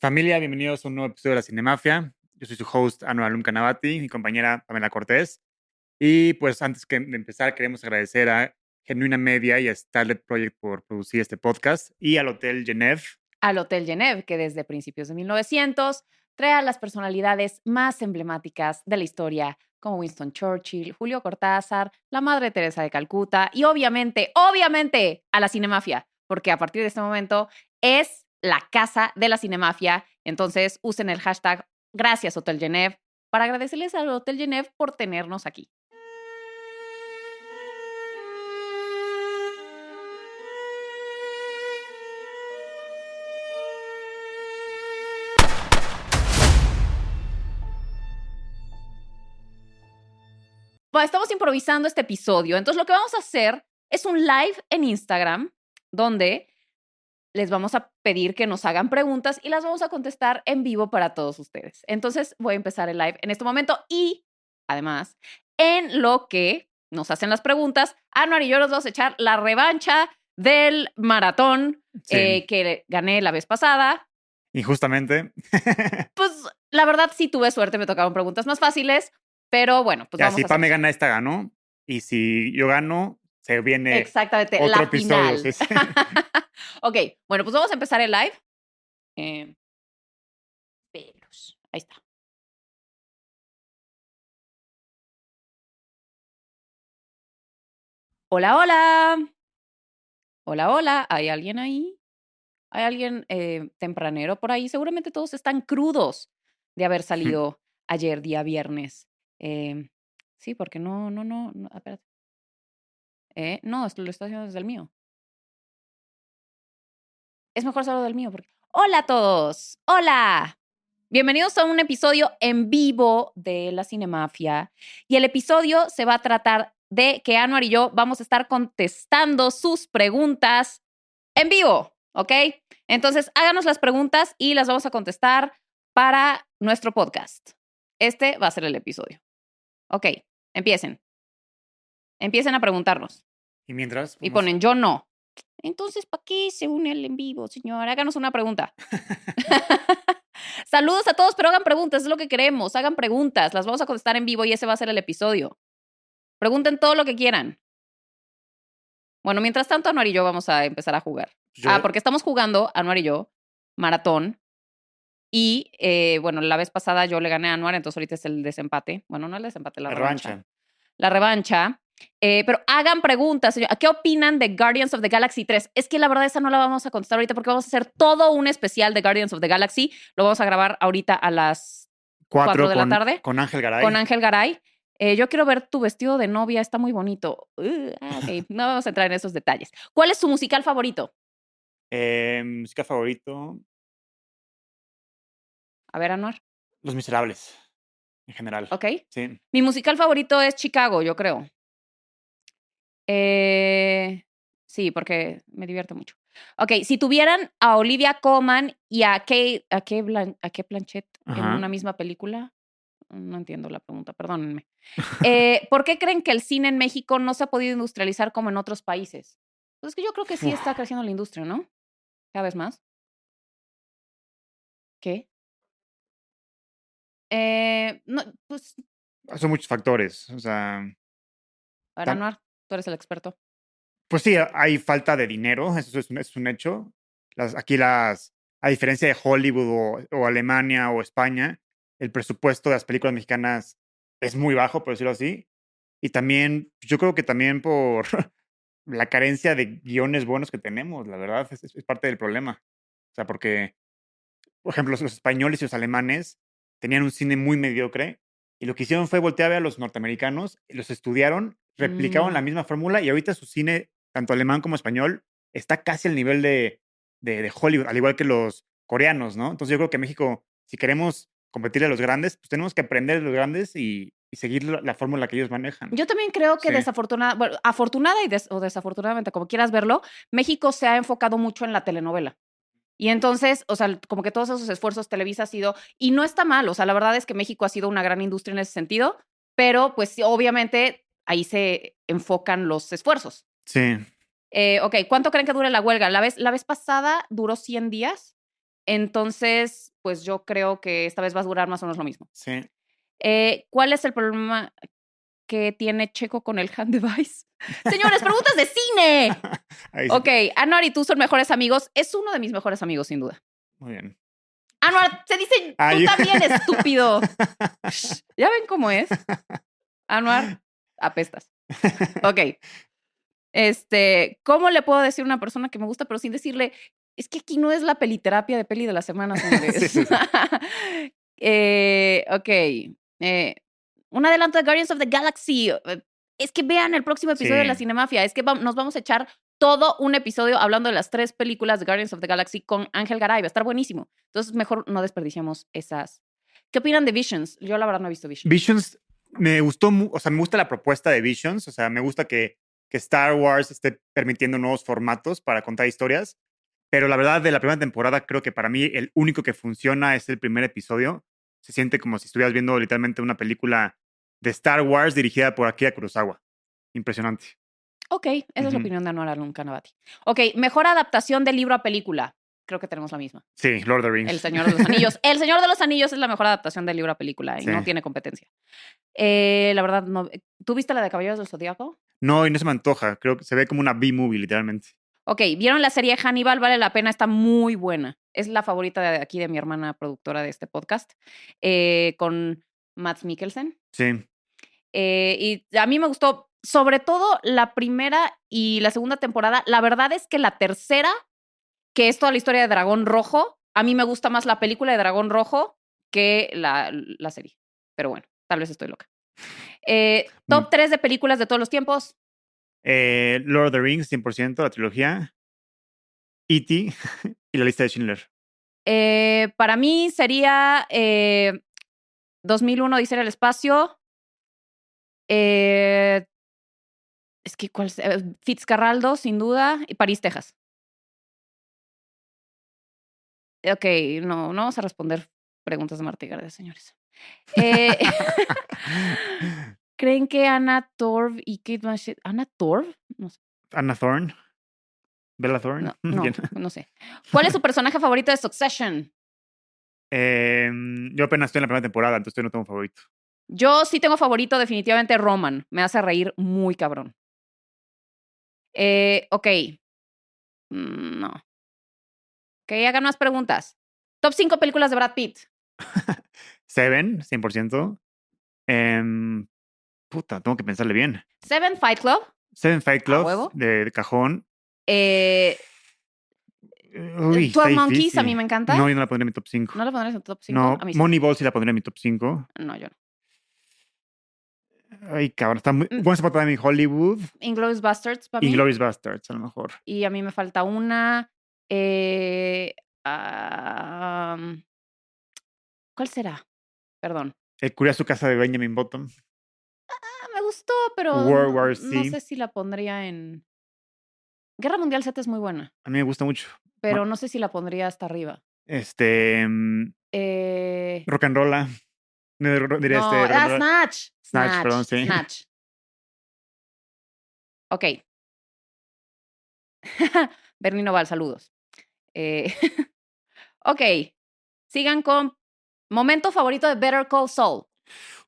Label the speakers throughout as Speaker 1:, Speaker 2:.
Speaker 1: Familia, bienvenidos a un nuevo episodio de la Cinemafia. Yo soy su host, Anual Alum Canavati, mi compañera Pamela Cortés. Y pues antes que de empezar, queremos agradecer a Genuina Media y a Starlet Project por producir este podcast y al Hotel Genève.
Speaker 2: Al Hotel Genève, que desde principios de 1900 trae a las personalidades más emblemáticas de la historia, como Winston Churchill, Julio Cortázar, la Madre Teresa de Calcuta y obviamente, obviamente, a la Cinemafia, porque a partir de este momento es la casa de la cinemafia. Entonces usen el hashtag Gracias Hotel Genève para agradecerles al Hotel Genève por tenernos aquí. Estamos improvisando este episodio, entonces lo que vamos a hacer es un live en Instagram donde les vamos a pedir que nos hagan preguntas y las vamos a contestar en vivo para todos ustedes. Entonces voy a empezar el live en este momento y además, en lo que nos hacen las preguntas, Anuar y yo nos vamos a echar la revancha del maratón eh, que gané la vez pasada.
Speaker 1: Y justamente.
Speaker 2: pues la verdad sí tuve suerte, me tocaron preguntas más fáciles, pero bueno, pues
Speaker 1: ya,
Speaker 2: vamos
Speaker 1: si Pa me gana esta, ganó. Y si yo gano, se viene
Speaker 2: Exactamente,
Speaker 1: otro
Speaker 2: la
Speaker 1: episodio.
Speaker 2: final. ok, bueno, pues vamos a empezar el live. Eh, pelos. Ahí está. Hola, hola. Hola, hola. ¿Hay alguien ahí? ¿Hay alguien eh, tempranero por ahí? Seguramente todos están crudos de haber salido ayer, día viernes. Eh, sí, porque no, no, no, no espérate. Eh, no, esto lo estoy haciendo desde el mío. Es mejor solo del mío. Porque... Hola a todos. Hola. Bienvenidos a un episodio en vivo de la Cinemafia. Y el episodio se va a tratar de que Anuar y yo vamos a estar contestando sus preguntas en vivo. ¿Ok? Entonces, háganos las preguntas y las vamos a contestar para nuestro podcast. Este va a ser el episodio. Ok, empiecen. Empiecen a preguntarnos.
Speaker 1: Y mientras.
Speaker 2: Y ponen yo no. Entonces, ¿para qué se une el en vivo, señor? Háganos una pregunta. Saludos a todos, pero hagan preguntas, es lo que queremos. Hagan preguntas, las vamos a contestar en vivo y ese va a ser el episodio. Pregunten todo lo que quieran. Bueno, mientras tanto, Anuar y yo vamos a empezar a jugar. Ah, porque estamos jugando, Anuar y yo, maratón. Y eh, bueno, la vez pasada yo le gané a Anuar, entonces ahorita es el desempate. Bueno, no el desempate, la, revancha. La revancha. Eh, pero hagan preguntas. ¿Qué opinan de Guardians of the Galaxy 3? Es que la verdad esa no la vamos a contestar ahorita porque vamos a hacer todo un especial de Guardians of the Galaxy. Lo vamos a grabar ahorita a las 4 de la tarde.
Speaker 1: Con Ángel Garay.
Speaker 2: Con Ángel Garay. Eh, yo quiero ver tu vestido de novia, está muy bonito. Uh, ah, no vamos a entrar en esos detalles. ¿Cuál es su musical favorito?
Speaker 1: Eh, musical favorito.
Speaker 2: A ver, Anuar.
Speaker 1: Los Miserables, en general.
Speaker 2: Ok.
Speaker 1: Sí.
Speaker 2: Mi musical favorito es Chicago, yo creo. Eh, sí, porque me divierto mucho. Ok, si tuvieran a Olivia Colman y a Kate, a Kate, a Blanchett en una misma película, no entiendo la pregunta, perdónenme. Eh, ¿Por qué creen que el cine en México no se ha podido industrializar como en otros países? Pues es que yo creo que sí está creciendo la industria, ¿no? Cada vez más. ¿Qué? Eh, no, pues.
Speaker 1: Son muchos factores. O sea.
Speaker 2: Para Anuar. Tú eres el experto.
Speaker 1: Pues sí, hay falta de dinero, eso es un, hecho. Aquí las, a diferencia de Hollywood o, Alemania o España, el presupuesto de las películas mexicanas es muy bajo, por decirlo así. Y también, yo creo que también por la carencia de guiones buenos que tenemos, la verdad, es, parte del problema. O sea, porque, por ejemplo, los, españoles y los alemanes tenían un cine muy mediocre y lo que hicieron fue voltear a a los norteamericanos, los estudiaron, replicaron la
Speaker 2: Mm.
Speaker 1: misma fórmula y ahorita su cine, tanto alemán como español, está casi al nivel de, de, de Hollywood, al igual que los coreanos, ¿no? Entonces yo creo que México, si queremos competirle a los grandes, pues tenemos que aprender de los grandes y, y seguir la, la fórmula que ellos manejan.
Speaker 2: Yo también creo que
Speaker 1: Sí.
Speaker 2: desafortunada, bueno, afortunada y des- o desafortunadamente, como quieras verlo, México se ha enfocado mucho en la telenovela. Y entonces, o sea, como que todos esos esfuerzos Televisa ha sido, y no está mal, o sea, la verdad es que México ha sido una gran industria en ese sentido, pero pues obviamente ahí se enfocan los esfuerzos.
Speaker 1: Sí.
Speaker 2: Eh, ok, ¿cuánto creen que dure la huelga? La vez, la vez pasada duró 100 días, entonces, pues yo creo que esta vez va a durar más o menos lo mismo.
Speaker 1: Sí.
Speaker 2: Eh, ¿Cuál es el problema que tiene Checo con el hand device? Señores, preguntas de cine.
Speaker 1: Ahí sí.
Speaker 2: Ok, Anuar y tú son mejores amigos. Es uno de mis mejores amigos, sin duda.
Speaker 1: Muy bien.
Speaker 2: Anuar, se dice tú también, estúpido. ¿Ya ven cómo es? Anuar, apestas. Ok. Este, ¿cómo le puedo decir a una persona que me gusta, pero sin decirle, es que aquí no es la peliterapia de peli de la semana, señores?
Speaker 1: Sí, sí, sí.
Speaker 2: Eh, ok. eh, un adelanto de Guardians of the Galaxy. eh, Es que vean el próximo episodio de la
Speaker 1: Sí.
Speaker 2: Cinemafia. Es que vam- nos vamos a echar todo un episodio hablando de las tres películas de Guardians of the Galaxy con Ángel Garay. Va a estar buenísimo. Entonces, mejor no desperdiciamos esas. ¿Qué opinan de Visions? Yo, la verdad, no he visto Visions.
Speaker 1: Visions, me gustó, o sea, me gusta la propuesta de Visions, o sea, me gusta que, que Star Wars esté permitiendo nuevos formatos para contar historias, pero la verdad de la primera temporada creo que para mí el único que funciona es el primer episodio. Se siente como si estuvieras viendo literalmente una película de Star Wars dirigida por Akira Kurosawa. Impresionante.
Speaker 2: Ok, esa es la opinión de Anuar Alun Canavati. Ok, mejor adaptación de libro a película. Creo que tenemos la misma.
Speaker 1: Sí, Lord of the Rings.
Speaker 2: El Señor de los Anillos. El Señor de los Anillos es la mejor adaptación del libro a película y no
Speaker 1: Sí.
Speaker 2: tiene competencia. Eh, la verdad, no. ¿Tú viste la de Caballeros del Zodíaco?
Speaker 1: No, y no se me antoja. Creo que se ve como una B-movie, literalmente.
Speaker 2: Ok, ¿vieron la serie Hannibal? Vale la pena, está muy buena. Es la favorita de aquí de mi hermana productora de este podcast, eh, con Matt Mikkelsen.
Speaker 1: Sí.
Speaker 2: Eh, y a mí me gustó, sobre todo la primera y la segunda temporada. La verdad es que la tercera, que es toda la historia de Dragón Rojo, a mí me gusta más la película de Dragón Rojo que la, la serie. Pero bueno, tal vez estoy loca. Eh, top
Speaker 1: Mm.
Speaker 2: 3 de películas de todos los tiempos.
Speaker 1: Eh, Lord of the Rings, 100%, la trilogía. E.T. y la lista de Schindler.
Speaker 2: Eh, para mí sería eh, 2001, Dice el espacio. Es que, ¿cuál? Fitzcarraldo, sin duda. Y París, Texas. Ok, no, no vamos a responder preguntas de Marta y García, señores. Eh, ¿Creen que Anna Torv y Kate Blanchett... ¿Anna Torv? No sé.
Speaker 1: Anna Thorne. Bella Thorne.
Speaker 2: No, no, sé. ¿Cuál es su personaje favorito de Succession?
Speaker 1: Em, yo apenas estoy en la primera temporada, entonces no tengo favorito.
Speaker 2: Yo sí tengo favorito, definitivamente Roman. Me hace reír muy cabrón. Eh, ok. Mm, No. Ok, hagan más preguntas. Top 5 películas de Brad Pitt.
Speaker 1: Seven, 100%. Em, puta, tengo que pensarle bien.
Speaker 2: Seven Fight Club.
Speaker 1: Seven Fight Club de, de cajón.
Speaker 2: Eh,
Speaker 1: Uy, está
Speaker 2: 12 Monkeys, a mí me encanta.
Speaker 1: No, yo no la pondría en mi top 5.
Speaker 2: ¿No la pondrías en tu top 5?
Speaker 1: No,
Speaker 2: sí.
Speaker 1: Moneyball sí la pondría en mi top 5.
Speaker 2: No, yo no.
Speaker 1: Ay, cabrón, está muy...
Speaker 2: Mm.
Speaker 1: Once Upon a Time in Hollywood.
Speaker 2: Inglourious Bastards para mí.
Speaker 1: Inglourious Bastards, a lo mejor.
Speaker 2: Y a mí me falta una. Eh, ¿Cuál será? Perdón.
Speaker 1: El curioso casa de Benjamin Bottom.
Speaker 2: Ah, me gustó, pero
Speaker 1: World
Speaker 2: no,
Speaker 1: War
Speaker 2: no
Speaker 1: Z.
Speaker 2: sé si la pondría en... Guerra Mundial Z es muy buena,
Speaker 1: A mí me gusta mucho.
Speaker 2: pero no sé si la pondría hasta arriba.
Speaker 1: Este. mm,
Speaker 2: Eh,
Speaker 1: rock and roll. No, diría
Speaker 2: no,
Speaker 1: este. rock
Speaker 2: ah. Snatch.
Speaker 1: Snatch, perdón, sí.
Speaker 2: Snatch. Ok. Bernino Val, saludos. Eh, ok. Sigan con momento favorito de Better Call Saul.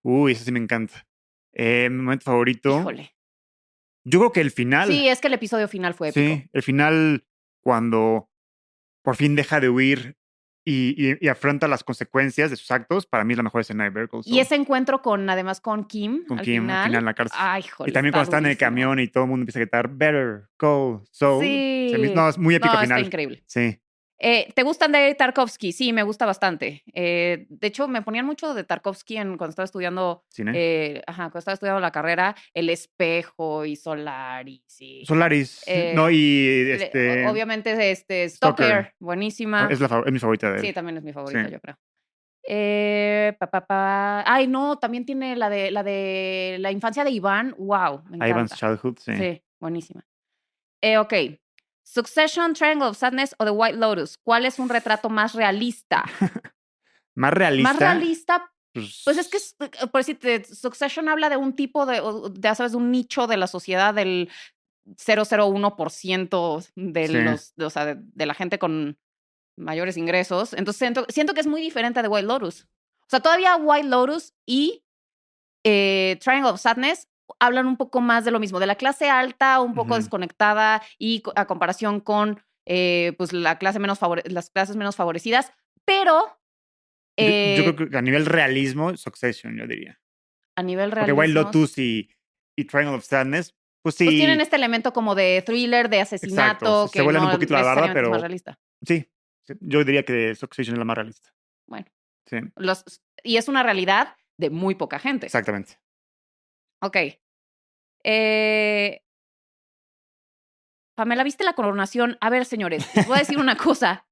Speaker 1: Uy, eso sí me encanta. Eh, mi momento favorito.
Speaker 2: Híjole.
Speaker 1: Yo creo que el final.
Speaker 2: Sí, es que el episodio final fue épico.
Speaker 1: Sí, el final, cuando por fin deja de huir y, y- y afronta las consecuencias de sus actos, para mí es la mejor escena de Better Call
Speaker 2: Y ese encuentro con, además, con Kim.
Speaker 1: con
Speaker 2: al
Speaker 1: Kim
Speaker 2: final.
Speaker 1: al final en la cárcel.
Speaker 2: Ay, joder.
Speaker 1: y también cuando están en el camión y todo el mundo empieza a gritar Better. Se me-
Speaker 2: Sí.
Speaker 1: no, es muy épico
Speaker 2: No,
Speaker 1: al
Speaker 2: está
Speaker 1: final.
Speaker 2: increíble.
Speaker 1: Sí.
Speaker 2: Eh, ¿Te gustan de Tarkovsky? Sí, me gusta bastante. Eh, de hecho, me ponían mucho de Tarkovsky en, cuando estaba estudiando,
Speaker 1: Cine.
Speaker 2: eh, ajá, cuando estaba estudiando la carrera, El Espejo y Solaris. Y,
Speaker 1: Solaris. no, y este.
Speaker 2: Obviamente, este,
Speaker 1: Stalker.
Speaker 2: Stalker, buenísima.
Speaker 1: es, la, es mi favorita de él.
Speaker 2: Sí, también es mi favorita,
Speaker 1: Sí.
Speaker 2: yo creo. Eh, pa, pa, pa. Ay, no, también tiene la de la de la infancia de Iván. Wow, me
Speaker 1: Ivan's. Childhood, sí.
Speaker 2: Sí, buenísima. Eh, ok. Succession, Triangle of Sadness o The White Lotus. ¿Cuál es un retrato más realista?
Speaker 1: Más realista.
Speaker 2: Más realista,
Speaker 1: Pues,
Speaker 2: pues es que, es- eh, por decirte, Succession habla de un tipo de, ya sabes, de un nicho de la sociedad del 001% de
Speaker 1: Sí.
Speaker 2: los, de, o sea, de, de la gente con mayores ingresos. Entonces siento, siento que es muy diferente de White Lotus. O sea, todavía White Lotus y eh, Triangle of Sadness hablan un poco más de lo mismo, de la clase alta, un poco desconectada y a comparación con eh, pues la clase menos favore- las clases menos favorecidas, pero
Speaker 1: yo, yo
Speaker 2: eh,
Speaker 1: creo que a nivel realismo, Succession, yo diría.
Speaker 2: a nivel
Speaker 1: Porque
Speaker 2: real.
Speaker 1: White Lotus y, y Triangle of Sadness, pues sí.
Speaker 2: Pues tienen este elemento como de thriller, de asesinato,
Speaker 1: se
Speaker 2: que
Speaker 1: vuelan un poquito la
Speaker 2: es
Speaker 1: pero-
Speaker 2: más realista.
Speaker 1: Sí. sí, Yo diría que Succession es la más realista.
Speaker 2: Bueno.
Speaker 1: Sí,
Speaker 2: Los, y es una realidad de muy poca gente.
Speaker 1: exactamente.
Speaker 2: Ok. Eh, Pamela, ¿viste la coronación? A ver, señores, les voy a decir una cosa.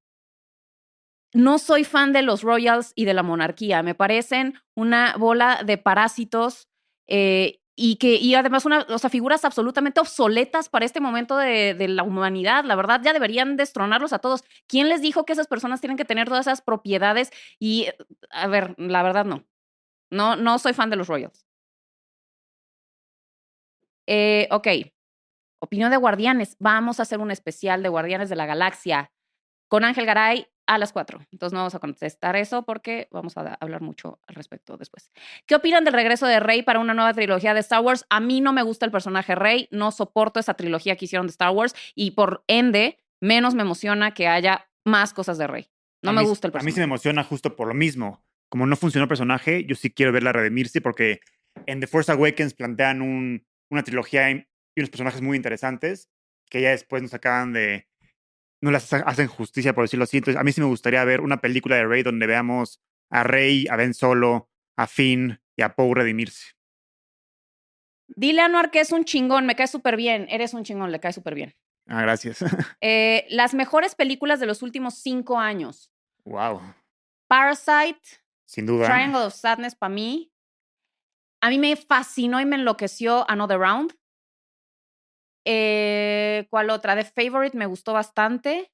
Speaker 2: No soy fan de los royals y de la monarquía. Me parecen una bola de parásitos eh, y que y además una, o figuras absolutamente obsoletas para este momento de, la humanidad. La verdad, ya deberían destronarlos a todos. ¿Quién les dijo que esas personas tienen que tener todas esas propiedades? Y, a ver, la verdad no. No, no soy fan de los royals. Eh, ok. Opinión de Guardianes. Vamos a hacer un especial de Guardianes de la Galaxia con Ángel Garay a las 4. Entonces no vamos a contestar eso porque vamos a hablar mucho al respecto después. ¿Qué opinan del regreso de Rey para una nueva trilogía de Star Wars? A mí no me gusta el personaje Rey, no soporto esa trilogía que hicieron de Star Wars y por ende menos me emociona que haya más cosas de Rey. No
Speaker 1: A
Speaker 2: me
Speaker 1: mí-
Speaker 2: gusta el
Speaker 1: A mí
Speaker 2: personaje.
Speaker 1: se me emociona justo por lo mismo. Como no funcionó el personaje, yo sí quiero verla redimirse porque en The Force Awakens plantean un- una trilogía y unos personajes muy interesantes que ya después nos acaban de... No las ha- hacen justicia, por decirlo así. Entonces, a mí sí me gustaría ver una película de Rey donde veamos a Rey, a Ben Solo, a Finn y a Poe redimirse.
Speaker 2: Dile a Anuar que es un chingón, me cae súper bien. Eres un chingón, le cae súper bien.
Speaker 1: Ah, gracias.
Speaker 2: Eh, las mejores películas de los últimos cinco años.
Speaker 1: wow.
Speaker 2: Parasite,
Speaker 1: Sin duda.
Speaker 2: Triangle of Sadness para mí. A mí me fascinó y me enloqueció Another Round. Eh, ¿Cuál otra? The Favorite me gustó bastante.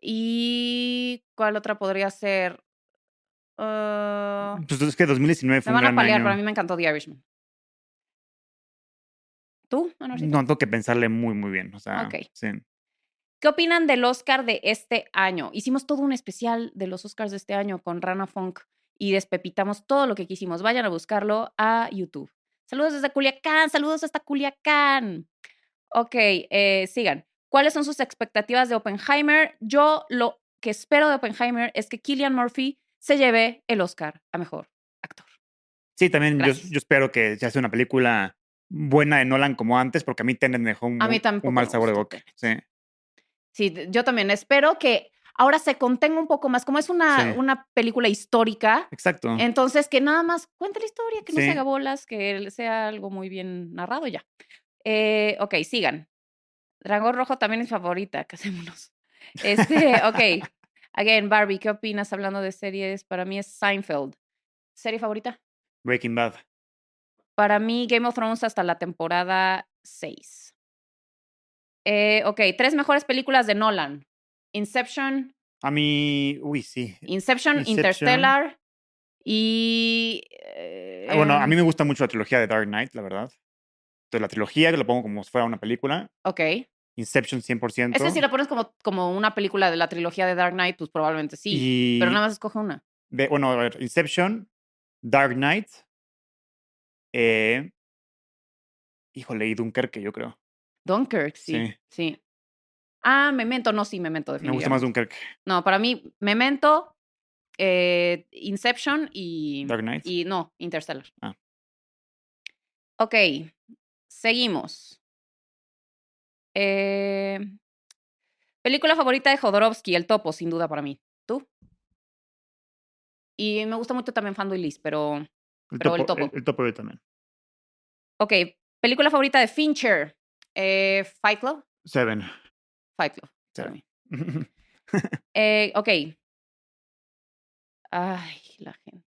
Speaker 2: ¿Y cuál otra podría ser? Ah,
Speaker 1: Pues es que 2019
Speaker 2: me
Speaker 1: fue un
Speaker 2: van a
Speaker 1: año.
Speaker 2: pero a mí me encantó The Irishman. ¿Tú?
Speaker 1: No, tengo que pensarle muy, muy bien. O sea,
Speaker 2: Ok.
Speaker 1: sí.
Speaker 2: ¿Qué opinan del Oscar de este año? Hicimos todo un especial de los Oscars de este año con Rana Funk y despepitamos todo lo que quisimos. Vayan a buscarlo a YouTube. Saludos desde Culiacán, saludos hasta Culiacán. Ok, eh, sigan. ¿Cuáles son sus expectativas de Oppenheimer? Yo lo que espero de Oppenheimer es que Killian Murphy se lleve el Oscar a mejor actor.
Speaker 1: Sí, también yo, yo espero que se hace una película buena de Nolan como antes, porque a mí Tenet me dejó un,
Speaker 2: A mí
Speaker 1: un- mal sabor de boca. Sí.
Speaker 2: Sí, yo también espero que ahora se contenga un poco más. Como es una,
Speaker 1: Sí.
Speaker 2: una película histórica,
Speaker 1: Exacto.
Speaker 2: Entonces, que nada más cuente la historia, que no se haga bolas, que sea algo muy bien narrado ya. Eh, ok, sigan. Dragón Rojo también es favorita, casémonos. Este, ok. Again, Barbie, ¿qué opinas hablando de series? Para mí es Seinfeld. ¿Serie favorita?
Speaker 1: Breaking Bad.
Speaker 2: Para mí, Game of Thrones hasta la temporada 6. Eh, ok, tres mejores películas de Nolan. Inception,
Speaker 1: A mí, uy, sí.
Speaker 2: Inception,
Speaker 1: Inception.
Speaker 2: Interstellar y...
Speaker 1: Ah, Bueno, a
Speaker 2: em,
Speaker 1: mí me gusta mucho la trilogía de Dark Knight, la verdad. Entonces, la trilogía, que lo pongo como si fuera una película.
Speaker 2: Ok.
Speaker 1: Inception 100%.
Speaker 2: Es que si la pones como, como una película de la trilogía de Dark Knight, pues probablemente sí.
Speaker 1: Y
Speaker 2: Pero nada más escoge una.
Speaker 1: de- bueno, a ver, Inception, Dark Knight, eh, híjole, y Dunkerque, yo creo.
Speaker 2: Dunkirk, sí.
Speaker 1: Sí.
Speaker 2: Sí. Ah, Memento, no, sí, Memento,
Speaker 1: Me
Speaker 2: definitivamente.
Speaker 1: gusta más Dunkerque.
Speaker 2: No, para mí, Memento, eh, Inception y.
Speaker 1: Dark Knight.
Speaker 2: Y no, Interstellar.
Speaker 1: Ah.
Speaker 2: Ok, seguimos. Eh, película favorita de Jodorowsky, El Topo, sin duda para mí. ¿Tú? Y me gusta mucho también y Liz, pero.
Speaker 1: El
Speaker 2: pero el
Speaker 1: topo,
Speaker 2: topo.
Speaker 1: El, el topo yo también.
Speaker 2: Ok, película favorita de Fincher. Eh, Fight Club.
Speaker 1: Seven.
Speaker 2: Fight Club. Eh, ok. Ay, la gente.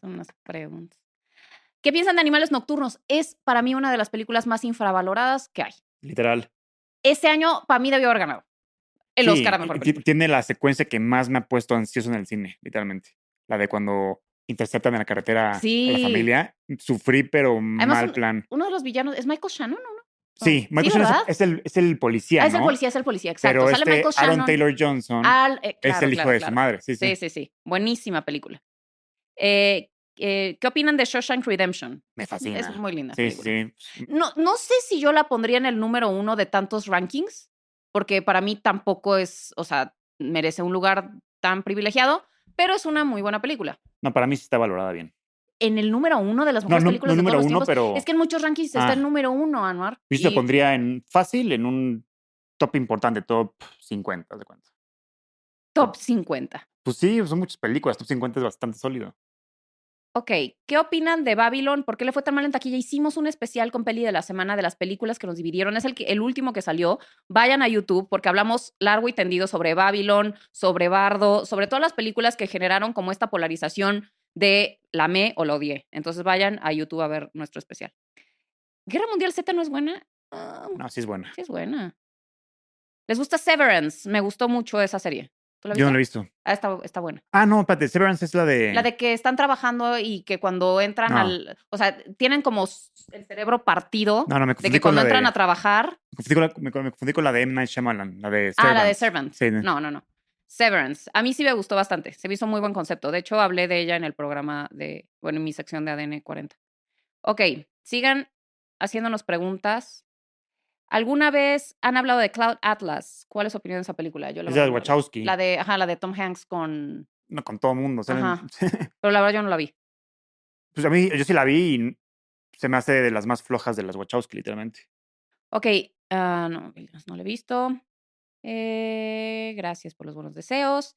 Speaker 2: Son unas preguntas. ¿Qué piensan de Animales Nocturnos? Es para mí una de las películas más infravaloradas que hay.
Speaker 1: Literal.
Speaker 2: Este año, para mí, debió haber ganado el
Speaker 1: Sí,
Speaker 2: Oscar a Mejor Película.
Speaker 1: Tiene la secuencia que más me ha puesto ansioso en el cine, literalmente. La de cuando interceptan en la carretera a
Speaker 2: Sí.
Speaker 1: la familia. Sufrí, pero mal plan.
Speaker 2: Uno de los villanos es Michael Shannon, ¿no?
Speaker 1: Sí, Michael es, es el, es el policía,
Speaker 2: Ah, es el
Speaker 1: ¿no?
Speaker 2: policía, es el policía, exacto.
Speaker 1: Pero
Speaker 2: Sale
Speaker 1: este
Speaker 2: Michael
Speaker 1: Aaron. Taylor Johnson
Speaker 2: al- eh,
Speaker 1: es el hijo
Speaker 2: claro,
Speaker 1: de
Speaker 2: claro.
Speaker 1: su madre. Sí, sí.
Speaker 2: Sí, sí, sí. Buenísima película. Eh, eh, ¿Qué opinan de Shawshank Redemption?
Speaker 1: Me fascina.
Speaker 2: Es muy linda.
Speaker 1: Sí, sí,
Speaker 2: película.
Speaker 1: sí.
Speaker 2: No, no sé si yo la pondría en el número uno de tantos rankings, porque para mí tampoco es, o sea, merece un lugar tan privilegiado, pero es una muy buena película.
Speaker 1: No, para mí sí está valorada bien.
Speaker 2: En el número uno de las mejores
Speaker 1: no,
Speaker 2: películas
Speaker 1: no
Speaker 2: de
Speaker 1: número
Speaker 2: todos los
Speaker 1: uno, pero
Speaker 2: Es que en muchos rankings está
Speaker 1: Ah.
Speaker 2: el número uno, Anuar.
Speaker 1: yo
Speaker 2: y-
Speaker 1: pondría en fácil, en un top importante, top 50, haz de cuenta.
Speaker 2: Top 50.
Speaker 1: Pues sí, son muchas películas, top 50 es bastante sólido.
Speaker 2: Ok, ¿qué opinan de Babylon? ¿Por qué le fue tan mal en taquilla? Hicimos un especial con Peli de la semana de las películas que nos dividieron. Es el, que- el último que salió. Vayan a YouTube porque hablamos largo y tendido sobre Babylon, sobre Bardo, sobre todas las películas que generaron como esta polarización de la me o la odié. Entonces vayan a YouTube a ver nuestro especial. ¿Guerra Mundial Z no es buena? Ah,
Speaker 1: No, sí es buena.
Speaker 2: sí es buena. ¿Les gusta Severance? Me gustó mucho esa serie. ¿Tú la
Speaker 1: Yo no lo he visto.
Speaker 2: Ah, está, está buena.
Speaker 1: Ah, no, espérate, Severance es la de...
Speaker 2: La de que están trabajando y que cuando entran
Speaker 1: No.
Speaker 2: al. O sea, tienen como el cerebro partido
Speaker 1: No, no, me
Speaker 2: de
Speaker 1: confundí
Speaker 2: que
Speaker 1: con
Speaker 2: cuando
Speaker 1: la
Speaker 2: entran
Speaker 1: de...
Speaker 2: a trabajar.
Speaker 1: me confundí con la, me, confundí con la de M. Night Shyamalan, la de
Speaker 2: Ah, la de. Servant.
Speaker 1: Sí,
Speaker 2: No, no, no. Severance. A mí sí me gustó bastante. Se me hizo muy buen concepto. De hecho, hablé de ella en el programa de. Bueno, en mi sección de ADN 40. Ok, sigan haciéndonos preguntas. ¿Alguna vez han hablado de Cloud Atlas? ¿Cuál es su opinión de esa película? Yo la
Speaker 1: Es la de
Speaker 2: la.
Speaker 1: Wachowski.
Speaker 2: La de, ajá, la de Tom Hanks con.
Speaker 1: No, con todo mundo. o sea,
Speaker 2: Ajá. Pero la verdad yo no la vi.
Speaker 1: pues a mí, yo sí la vi y se me hace de las más flojas de las Wachowski, literalmente.
Speaker 2: Ok, ah, no, no lo he visto. Eh, gracias por los buenos deseos.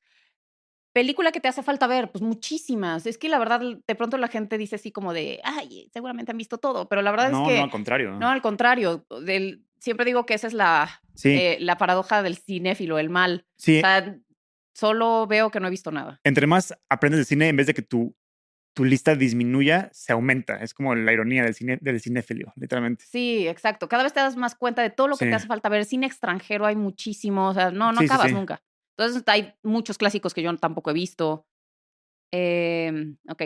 Speaker 2: Película que te hace falta ver, pues muchísimas. Es que la verdad, de pronto la gente dice así como de, ay, seguramente han visto todo, pero la verdad
Speaker 1: No,
Speaker 2: es que
Speaker 1: no, al contrario.
Speaker 2: no, al contrario. Del, siempre digo que esa es la,
Speaker 1: sí,
Speaker 2: eh, la paradoja del cinéfilo, el mal.
Speaker 1: sí.
Speaker 2: O sea, solo veo que no he visto nada.
Speaker 1: entre más aprendes de cine, en vez de que tu, tu lista disminuya, se aumenta. Es como la ironía del, cine, del cinéfilo, literalmente.
Speaker 2: Sí, exacto. Cada vez te das más cuenta de todo lo que
Speaker 1: Sí.
Speaker 2: te hace falta ver. Cine extranjero hay muchísimo. O sea, no, no
Speaker 1: Sí,
Speaker 2: acabas
Speaker 1: sí.
Speaker 2: nunca. Entonces hay muchos clásicos que yo tampoco he visto. Em, ok.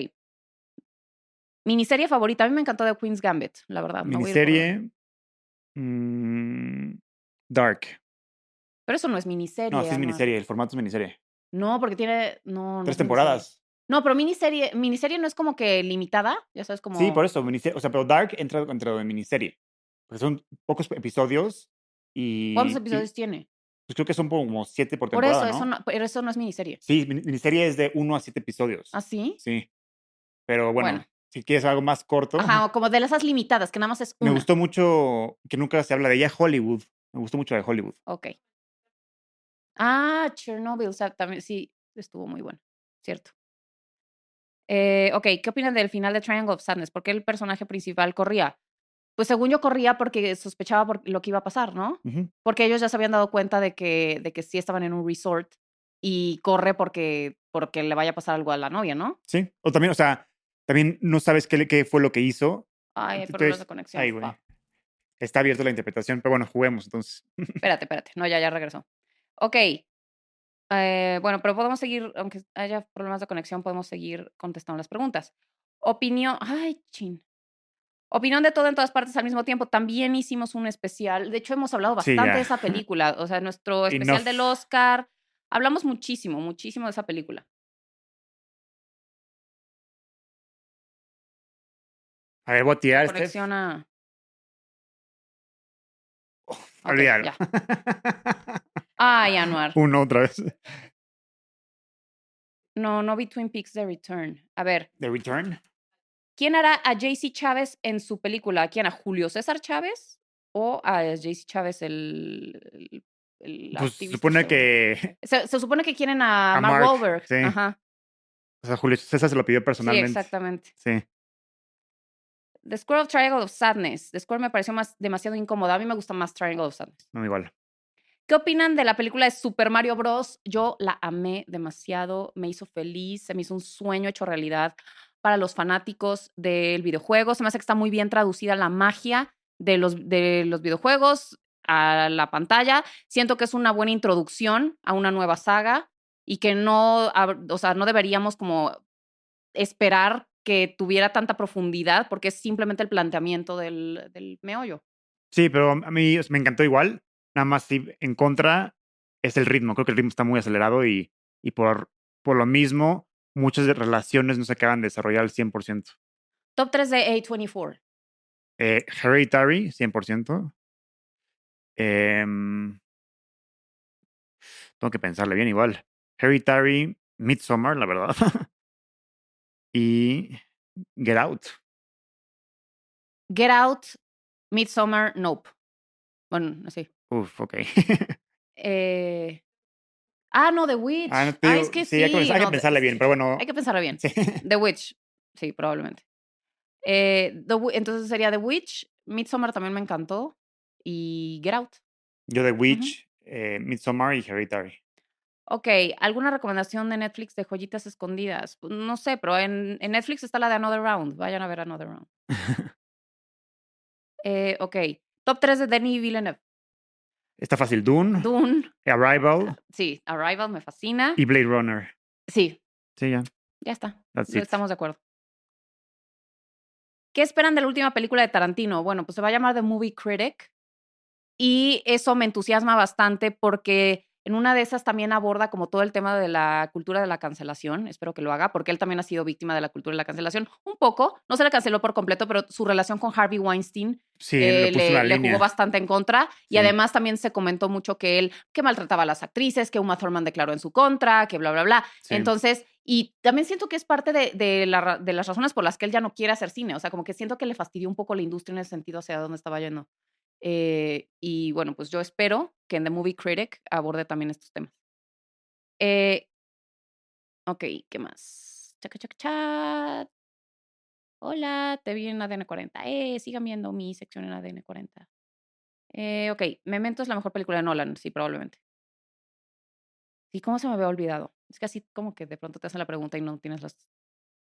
Speaker 2: Miniserie favorita. A mí me encantó The Queen's Gambit, la verdad.
Speaker 1: Miniserie. mm, Dark.
Speaker 2: Pero eso no es miniserie.
Speaker 1: No, sí es miniserie. El formato es miniserie.
Speaker 2: No, porque tiene. No, no
Speaker 1: Tres temporadas.
Speaker 2: No, pero miniserie, miniserie no es como que limitada. Ya sabes, como.
Speaker 1: Sí, por eso. miniserie- O sea, pero Dark entra dentro de miniserie. Porque son pocos episodios y.
Speaker 2: ¿Cuántos
Speaker 1: y-
Speaker 2: episodios tiene?
Speaker 1: pues creo que son como siete por
Speaker 2: Por
Speaker 1: temporada,
Speaker 2: eso, eso
Speaker 1: ¿no?
Speaker 2: no, pero eso no es miniserie.
Speaker 1: Sí, min- miniserie es de uno a siete episodios.
Speaker 2: ¿Ah, sí?
Speaker 1: Sí. Pero bueno,
Speaker 2: Bueno.
Speaker 1: si quieres algo más corto.
Speaker 2: Ajá, o como de esas limitadas, que nada más es
Speaker 1: Me
Speaker 2: una.
Speaker 1: gustó mucho que nunca se habla de ella, Hollywood. Me gustó mucho de Hollywood.
Speaker 2: Ok. Ah, Chernobyl, o sea, también sí, estuvo muy bueno, cierto. Eh, ok, ¿qué opinan del final de Triangle of Sadness? ¿Por qué el personaje principal corría? Pues según yo corría porque sospechaba por lo que iba a pasar, ¿no?
Speaker 1: Ujú.
Speaker 2: Porque ellos ya se habían dado cuenta de que, de que sí estaban en un resort y corre porque, porque le vaya a pasar algo a la novia, ¿no?
Speaker 1: Sí. O también, o sea, también no sabes qué, qué fue lo que hizo.
Speaker 2: Ay, hay problemas de conexión.
Speaker 1: Ay, güey. Está abierta la interpretación, pero bueno, juguemos entonces.
Speaker 2: Espérate, espérate. No, ya, ya regresó. Ok. Eh, bueno, pero podemos seguir, aunque haya problemas de conexión, podemos seguir contestando las preguntas. Opinión. Ay, chin. Opinión de todo en todas partes al mismo tiempo. También hicimos un especial. De hecho, hemos hablado bastante de esa película. O sea, nuestro especial del. Oscar. Hablamos muchísimo, muchísimo de esa película.
Speaker 1: A ver, voy a tirar. Steph.
Speaker 2: Conexión a. Ok,
Speaker 1: Olvídalo.
Speaker 2: ya. Ay, Anuar.
Speaker 1: Uno otra vez.
Speaker 2: No, no vi Twin Peaks The Return. A ver,
Speaker 1: The Return.
Speaker 2: ¿quién hará a JC Chávez en su película? ¿Quién? ¿A Julio César Chávez? ¿O a JC Chávez el. el- el
Speaker 1: Pues se supone que.
Speaker 2: Se, se supone que quieren a,
Speaker 1: A
Speaker 2: Mark,
Speaker 1: Mark,
Speaker 2: Wahlberg.
Speaker 1: sí.
Speaker 2: Ajá.
Speaker 1: O sea, Julio César se lo pidió
Speaker 2: Sí,
Speaker 1: personalmente.
Speaker 2: exactamente.
Speaker 1: Sí.
Speaker 2: The Square of Triangle of Sadness. The Square me pareció más, demasiado incómoda. A mí me gusta más Triangle of Sadness.
Speaker 1: No, igual.
Speaker 2: ¿Qué opinan de la película de Super Mario Bros? Yo la amé demasiado, me hizo feliz, se me hizo un sueño hecho realidad para los fanáticos del videojuego. Se me hace que está muy bien traducida la magia de los, de los videojuegos a la pantalla. Siento que es una buena introducción a una nueva saga y que no, o sea, no deberíamos como esperar que tuviera tanta profundidad porque es simplemente el planteamiento del, meollo.
Speaker 1: Sí, pero a mí me encantó igual. Nada más sí, en contra es el ritmo. Creo que el ritmo está muy acelerado y, y por, por lo mismo muchas relaciones no se acaban de desarrollar al 100%.
Speaker 2: Top 3 de A24.
Speaker 1: Eh, Hereditary, 100%. Em, tengo que pensarle bien igual. Hereditary, Midsommar, la verdad. y Get Out.
Speaker 2: Get Out, Midsommar, Nope. Bueno, así.
Speaker 1: Uf, ok.
Speaker 2: Eh, Ah, no, The Witch.
Speaker 1: Ah, no te
Speaker 2: Ah,
Speaker 1: digo-
Speaker 2: es que
Speaker 1: sí,
Speaker 2: sí.
Speaker 1: hay que,
Speaker 2: no,
Speaker 1: pensarle bien, pero bueno.
Speaker 2: Hay que pensarle bien.
Speaker 1: sí.
Speaker 2: The Witch. Sí, probablemente. Eh, The entonces sería The Witch. Midsommar también me encantó. Y Get Out.
Speaker 1: Yo The Witch, eh, Midsommar y Hereditary.
Speaker 2: Ok, ¿alguna recomendación de Netflix de joyitas escondidas? Pues, No sé, pero en, en Netflix está la de Another Round. Vayan a ver Another Round. Eh, ok, top 3 de Denis Villeneuve.
Speaker 1: Está fácil. Dune,
Speaker 2: Dune.
Speaker 1: Arrival
Speaker 2: Sí, Arrival me fascina.
Speaker 1: y Blade Runner.
Speaker 2: Sí,
Speaker 1: Sí, ya.
Speaker 2: ya está.
Speaker 1: That's it.
Speaker 2: Estamos de acuerdo. ¿Qué esperan de la última película de Tarantino? Bueno, pues se va a llamar The Movie Critic. Y eso me entusiasma bastante porque en una de esas también aborda como todo el tema de la cultura de la cancelación. Espero que lo haga porque él también ha sido víctima de la cultura de la cancelación. Un poco, no se le canceló por completo, pero su relación con Harvey Weinstein
Speaker 1: Sí,
Speaker 2: eh, le, jugó bastante en contra. Y además también se comentó mucho que él, que maltrataba a las actrices, que Uma Thurman declaró en su contra, que bla, bla, bla.
Speaker 1: Sí.
Speaker 2: Entonces, y también siento que es parte de, de la de las razones por las que él ya no quiere hacer cine. O sea, como que siento que le fastidió un poco la industria en ese sentido hacia dónde estaba yendo. Eh, y bueno, pues yo espero que en The Movie Critic aborde también estos temas. Eh, ok, ¿qué más? Chaca, chaca, chat. Hola, te vi en ADN 40. Eh, sigan viendo mi sección en ADN 40. Eh, ok, Memento es la mejor película de Nolan, sí, probablemente. Sí, ¿cómo se me había olvidado? Es que así como que de pronto te hacen la pregunta y no tienes las.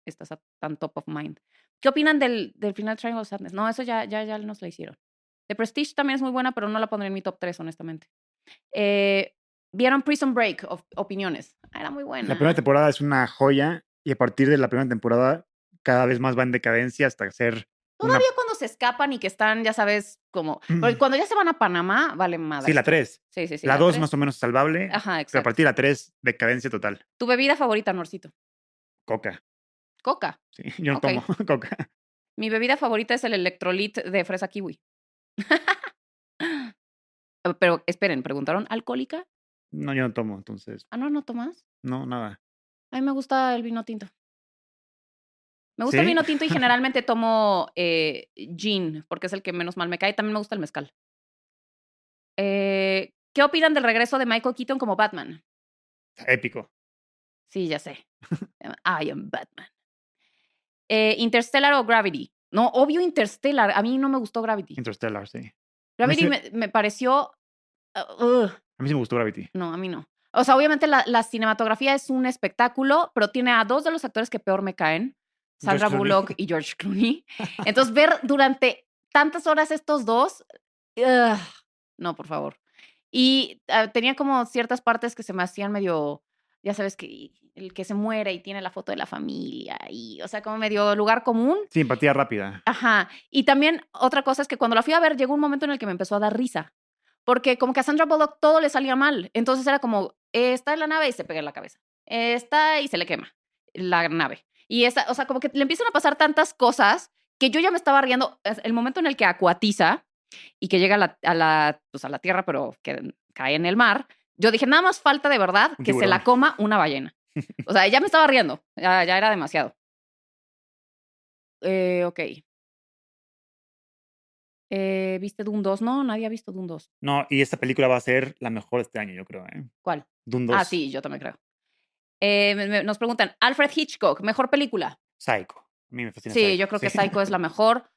Speaker 2: Estás tan top of mind. ¿Qué opinan del, del final Triangle of Sadness? No, eso ya, ya, ya nos la hicieron. The Prestige también es muy buena, pero no la pondré en mi top 3, honestamente. Eh, ¿Vieron Prison Break? Op- opiniones. Ah, era muy buena.
Speaker 1: La primera temporada es una joya y a partir de la primera temporada cada vez más va en decadencia hasta ser una-
Speaker 2: Todavía cuando se escapan y que están, ya sabes, como. porque cuando ya se van a Panamá, vale madre.
Speaker 1: Sí, la 3.
Speaker 2: Sí, sí, sí.
Speaker 1: la 2
Speaker 2: tres.
Speaker 1: más o menos salvable,
Speaker 2: Ajá,
Speaker 1: pero a
Speaker 2: exacto.
Speaker 1: partir de la 3 decadencia total.
Speaker 2: Tu bebida favorita, Norcito.
Speaker 1: Coca.
Speaker 2: Coca.
Speaker 1: Sí, yo no tomo coca.
Speaker 2: Mi bebida favorita es el electrolit de fresa kiwi. Eh, Pero esperen, ¿preguntaron alcohólica?
Speaker 1: No, yo no tomo, entonces,
Speaker 2: Ah, no, no tomas.
Speaker 1: no, nada.
Speaker 2: A mí me gusta el vino tinto. Me gusta el vino tinto y generalmente tomo eh, gin, porque es el que menos mal me cae. También me gusta el mezcal. Eh, ¿Qué opinan del regreso de Michael Keaton como Batman?
Speaker 1: Épico.
Speaker 2: Sí, ya sé. I am Batman. Eh, ¿Interstellar o Gravity? No, obvio Interstellar. A mí no me gustó Gravity.
Speaker 1: Interstellar, sí.
Speaker 2: Gravity me, me pareció... uh,
Speaker 1: A mí sí me gustó Gravity.
Speaker 2: no, a mí no. O sea, obviamente la, la cinematografía es un espectáculo, pero tiene a dos de los actores que peor me caen,
Speaker 1: George
Speaker 2: Sandra
Speaker 1: Clooney.
Speaker 2: Bullock y George Clooney. Entonces, ver durante tantas horas estos dos, no, por favor. Y ah, tenía como ciertas partes que se me hacían medio, ya sabes, que el que se muere y tiene la foto de la familia, y, o sea, como medio lugar común.
Speaker 1: Sí, empatía rápida.
Speaker 2: Ajá. Y también otra cosa es que cuando la fui a ver, llegó un momento en el que me empezó a dar risa. Porque como que a Sandra Bullock todo le salía mal. Entonces era como, está en la nave y se pega en la cabeza. Está y se le quema la nave. Y esa, o sea, como que le empiezan a pasar tantas cosas que yo ya me estaba riendo. El momento en el que acuatiza y que llega a la, a la, pues a la tierra, pero que cae en el mar. Yo dije, nada más falta de verdad que se la coma una ballena. O sea, ya me estaba riendo, ya, ya era demasiado. Eh, ok. Eh, ¿Viste Doom 2? No, nadie ha visto Doom 2.
Speaker 1: No, y esta película va a ser la mejor este año, yo creo. ¿eh?
Speaker 2: ¿Cuál?
Speaker 1: Doom 2.
Speaker 2: Ah, sí, yo también creo. Eh, me- me- nos preguntan, Alfred Hitchcock, mejor película.
Speaker 1: Psycho. A mí me fascina
Speaker 2: Sí,
Speaker 1: Psycho,
Speaker 2: yo creo que
Speaker 1: sí.
Speaker 2: Psycho es la mejor.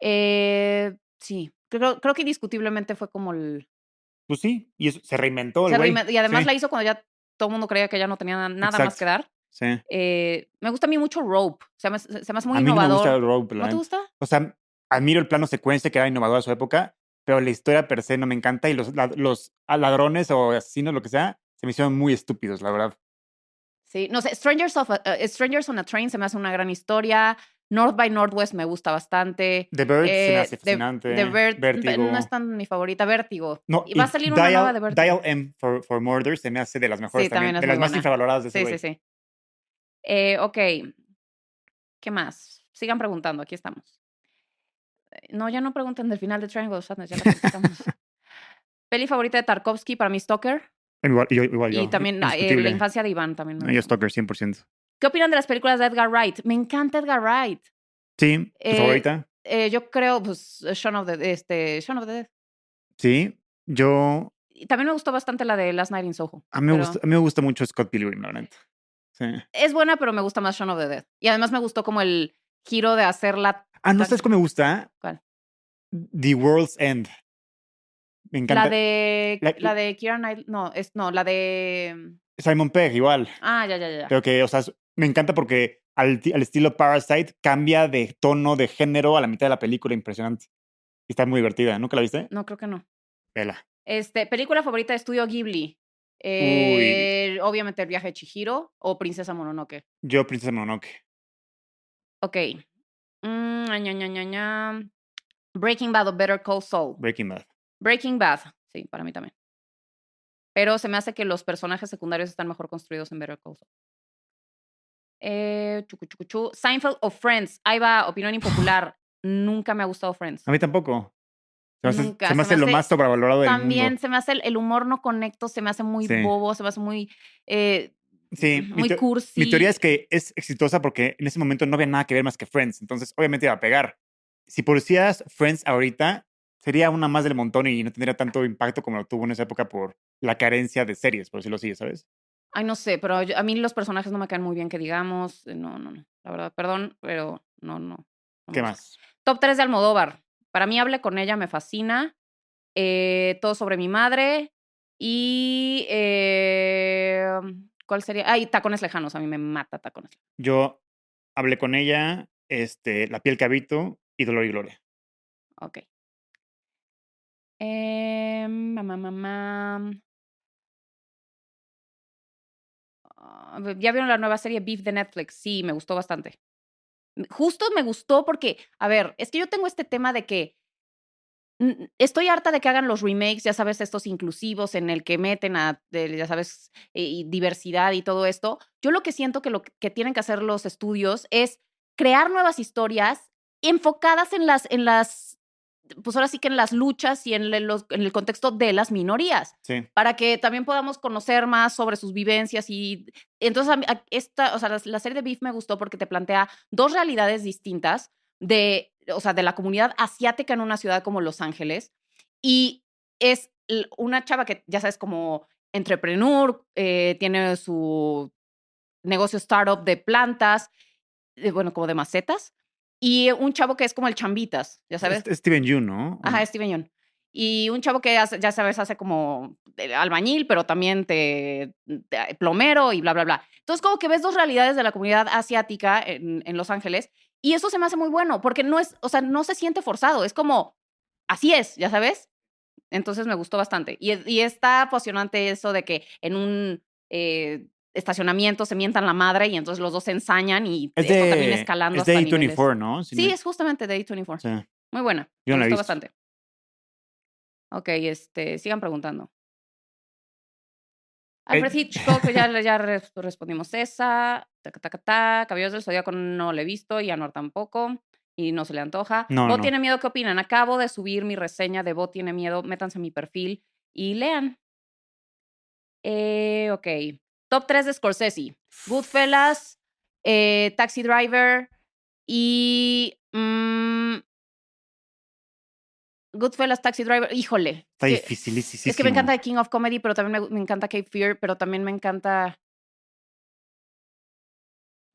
Speaker 2: Sí, creo, creo que indiscutiblemente fue como el...
Speaker 1: Pues sí, y eso- se reinventó el
Speaker 2: se reinventó- y además
Speaker 1: Sí,
Speaker 2: la hizo cuando ya todo el mundo creía que ya no tenía nada más que dar.
Speaker 1: Sí.
Speaker 2: Eh, me gusta a mí mucho Rope, se me, se me hace muy
Speaker 1: a mí no me
Speaker 2: innovador.
Speaker 1: gusta el Rope,
Speaker 2: ¿No te gusta?
Speaker 1: O sea, admiro el plano secuencia que era innovador a su época, pero la historia per se no me encanta y los, la- los ladrones o asesinos, lo que sea, se me hicieron muy estúpidos, la verdad.
Speaker 2: Sí, no sé, Strangers, of a- eh, Strangers on a Train se me hace una gran historia. North by Northwest me gusta bastante.
Speaker 1: The Bird se me
Speaker 2: Eh,
Speaker 1: hace fascinante.
Speaker 2: The Bird,
Speaker 1: Vértigo.
Speaker 2: no es tan mi favorita, Vértigo.
Speaker 1: No,
Speaker 2: y va a salir una
Speaker 1: Dial,
Speaker 2: nueva de Vértigo.
Speaker 1: Dial M for, for Murder se me hace de las mejores
Speaker 2: también
Speaker 1: de las más infravaloradas de ese
Speaker 2: Sí,
Speaker 1: güey.
Speaker 2: sí, sí. Eh, ok. ¿Qué más? Sigan preguntando, aquí estamos. Eh, No, ya no pregunten del final de Triangle of Sadness, ya la contestamos. Peli favorita de Tarkovsky para mí Stalker.
Speaker 1: Igual, igual yo.
Speaker 2: y también ah, eh, la infancia de Iván también. me
Speaker 1: yo. Stalker 100%.
Speaker 2: ¿Qué opinan de las películas de Edgar Wright? Me encanta Edgar Wright.
Speaker 1: Sí, ¿tu
Speaker 2: Eh,
Speaker 1: favorita?
Speaker 2: Eh, yo creo, pues, Shaun of the, este, Shaun of the Dead.
Speaker 1: Sí, yo...
Speaker 2: También me gustó bastante la de Last Night in Soho.
Speaker 1: A mí, me gusta, a mí me gusta mucho Scott Pilgrim, la neta. Sí.
Speaker 2: Es buena, pero me gusta más Shaun of the Dead. Y además me gustó como el giro de hacerla
Speaker 1: Ah, ¿no sabes cómo me gusta?
Speaker 2: ¿Cuál?
Speaker 1: The World's End. Me encanta.
Speaker 2: La de,
Speaker 1: La-
Speaker 2: la, de Keira Knightley, no, es, no, la de,
Speaker 1: Simon Pegg, igual.
Speaker 2: ah, ya, ya, ya.
Speaker 1: Pero que, o sea, me encanta porque al, al estilo Parasite cambia de tono, de género a la mitad de la película, impresionante. Y está muy divertida. ¿Nunca la viste?
Speaker 2: No, creo que no.
Speaker 1: Vela.
Speaker 2: Este, película favorita de estudio Ghibli. Eh, obviamente el viaje de Chihiro o Princesa Mononoke.
Speaker 1: Yo, Princesa Mononoke.
Speaker 2: Ok. Mm, ña, ña, ña, ña. Breaking Bad o Better Call Saul.
Speaker 1: Breaking Bad.
Speaker 2: Breaking Bad, sí, para mí también. Pero se me hace que los personajes secundarios están mejor construidos en Better Call Saul. Eh, chucu, chucu, chu. Seinfeld o Friends. Ahí va, opinión impopular. Nunca me ha gustado Friends.
Speaker 1: A mí tampoco. Se me hace,
Speaker 2: Nunca,
Speaker 1: se me
Speaker 2: se me
Speaker 1: hace lo más sobrevalorado del
Speaker 2: También
Speaker 1: mundo.
Speaker 2: se me hace el, el humor no conecto, se me hace muy
Speaker 1: Sí.
Speaker 2: bobo, se me hace muy, eh,
Speaker 1: Sí, mi,
Speaker 2: muy
Speaker 1: teo-
Speaker 2: cursi.
Speaker 1: mi teoría es que es exitosa porque en ese momento no había nada que ver más que Friends. Entonces, obviamente iba a pegar. Si pusieras Friends ahorita, sería una más del montón y no tendría tanto impacto como lo tuvo en esa época por la carencia de series, por decirlo así, ¿sabes?
Speaker 2: Ay, no sé, pero yo- a mí los personajes no me caen muy bien, que digamos. eh, No, no, no. La verdad, perdón, pero no, no.
Speaker 1: ¿Qué más?
Speaker 2: Top 3 de Almodóvar. Para mí, Hable con ella me fascina. Eh, todo sobre mi madre. Y. eh, ¿Cuál sería? Ay, Tacones Lejanos. A mí me mata Tacones Lejanos.
Speaker 1: Yo hablé con ella, este, La piel que habito y Dolor y Gloria.
Speaker 2: Ok. Eh, mamá, mamá. Ah, ¿Ya vieron la nueva serie Beef de Netflix? Sí, me gustó bastante. Justo me gustó porque, a ver, es que yo tengo este tema de que estoy harta de que hagan los remakes, ya sabes, estos inclusivos en el que meten a, ya sabes, diversidad y todo esto. Yo lo que siento que lo que tienen que hacer los estudios es crear nuevas historias enfocadas en las, en las, pues ahora sí que en las luchas y en, le- los, en el contexto de las minorías
Speaker 1: Sí.
Speaker 2: para que también podamos conocer más sobre sus vivencias y entonces a mí- a- esta, o sea, la, la serie de Beef me gustó porque te plantea dos realidades distintas de, o sea, de la comunidad asiática en una ciudad como Los Ángeles y es una chava que ya sabes como entrepreneur, eh, tiene su negocio startup de plantas, eh, bueno, como de macetas y un chavo que es como el chambitas, ya sabes,
Speaker 1: Es Steven Yeun, ¿no?
Speaker 2: Ajá, Steven Yeun. Y un chavo que hace- ya sabes, hace como albañil, pero también te, te- plomero y bla, bla, bla. Entonces, como que ves dos realidades de la comunidad asiática en, en Los Ángeles y eso se me hace muy bueno porque no es, o sea, no se siente forzado, es como, así es, ya sabes. Entonces me gustó bastante. Y, y está apasionante eso de que en un eh, estacionamiento se mientan la madre y entonces los dos se ensañan y
Speaker 1: Es
Speaker 2: esto
Speaker 1: de,
Speaker 2: escalando
Speaker 1: es de
Speaker 2: hasta niveles.
Speaker 1: A24, ¿no? Si
Speaker 2: Sí,
Speaker 1: no-
Speaker 2: es justamente de A24.
Speaker 1: sí.
Speaker 2: Muy buena.
Speaker 1: Yo
Speaker 2: me
Speaker 1: he
Speaker 2: gustó
Speaker 1: visto.
Speaker 2: bastante. Ok, este, sigan preguntando. Alfred
Speaker 1: Eh,
Speaker 2: Hitchcock, ya, le- ya res- respondimos esa. Taca, taca, ta. Caballeros del Zodíaco no lo he visto y Anor tampoco. y no se le antoja.
Speaker 1: No,
Speaker 2: Bo
Speaker 1: no.
Speaker 2: tiene miedo, ¿qué opinan? Acabo de subir mi reseña de Bo tiene miedo. Métanse a mi perfil y lean. Eh, ok. Top 3 de Scorsese. Goodfellas, eh, Taxi Driver y... mm, Goodfellas, Taxi Driver. Híjole.
Speaker 1: Está difícil.
Speaker 2: es que me encanta The King of Comedy, pero también me, me encanta Cape Fear, pero también me encanta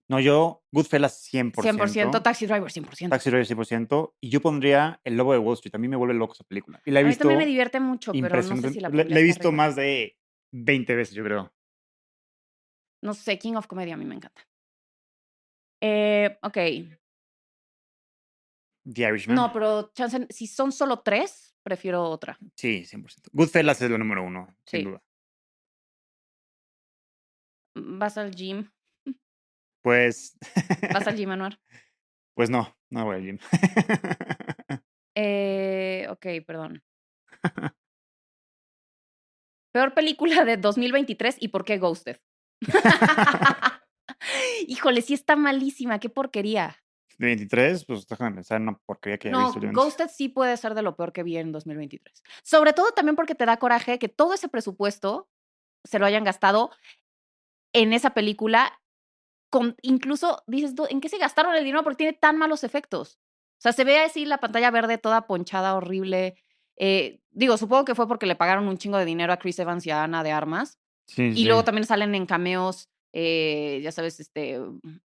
Speaker 1: No, yo, Goodfellas 100%.
Speaker 2: 100%, Taxi Driver 100%.
Speaker 1: Taxi Driver 100%. Y yo pondría El Lobo de Wall Street. A mí me vuelve loco esa película. Y la he
Speaker 2: a mí
Speaker 1: visto
Speaker 2: también me divierte mucho, pero no sé si la
Speaker 1: la he visto más de 20 veces, yo creo.
Speaker 2: No sé, King of Comedy a mí me encanta. Eh, ok.
Speaker 1: The Irishman.
Speaker 2: No, pero chance, si son solo tres, prefiero otra.
Speaker 1: Sí, 100%. Goodfellas es lo número uno, sin duda.
Speaker 2: Vas al gym.
Speaker 1: Pues,
Speaker 2: Vas al gym, Anuar.
Speaker 1: pues no, no voy al gym.
Speaker 2: Eh, ok, perdón. Peor película de 2023 y por qué Ghosted. Híjole, sí está malísima, qué porquería.
Speaker 1: De 23, pues déjame pensar en una porquería que
Speaker 2: No,
Speaker 1: visto.
Speaker 2: Ghosted sí puede ser de lo peor que vi en 2023. Sobre todo también porque te da coraje que todo ese presupuesto se lo hayan gastado en esa película. Con, incluso dices, "Du- ¿en qué se gastaron el dinero? Porque tiene tan malos efectos. O sea, se ve así la pantalla verde toda ponchada, horrible. Eh, digo, supongo que fue porque le pagaron un chingo de dinero a Chris Evans y a Ana de Armas.
Speaker 1: Sí,
Speaker 2: Y
Speaker 1: sí.
Speaker 2: luego también salen en cameos, eh, ya sabes, este,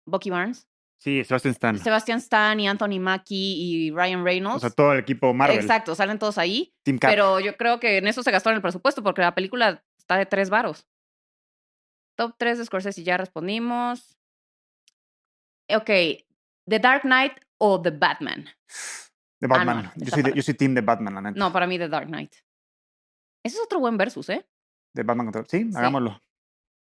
Speaker 2: Bucky Barnes,
Speaker 1: Sí, Sebastian Stan.
Speaker 2: Sebastian Stan y Anthony Mackie y Ryan Reynolds.
Speaker 1: O sea, todo el equipo Marvel.
Speaker 2: Exacto, salen todos ahí.
Speaker 1: Team Cap.
Speaker 2: Pero yo creo que en eso se gastó en el presupuesto porque la película está de tres varos. Top 3 de Scorsese, ya respondimos. Ok, The Dark Knight o The Batman.
Speaker 1: de
Speaker 2: ah, no,
Speaker 1: Batman. yo, soy yo soy team de Batman, la neta.
Speaker 2: No, para mí The Dark Knight. Ese es otro buen versus, ¿eh?
Speaker 1: De Batman contra... Sí, hagámoslo.